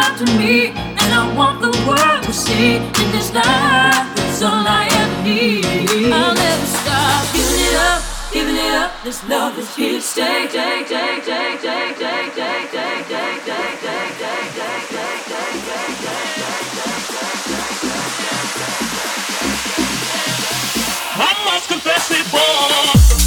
up to me, and I want the world to see in this life. it's all I ever need. I'll never stop giving it up, giving it up. This love is here to stay. Take, take, take, take, take, take, take, take, take, take, take, take, take, take, take, take. I must confess it, boy.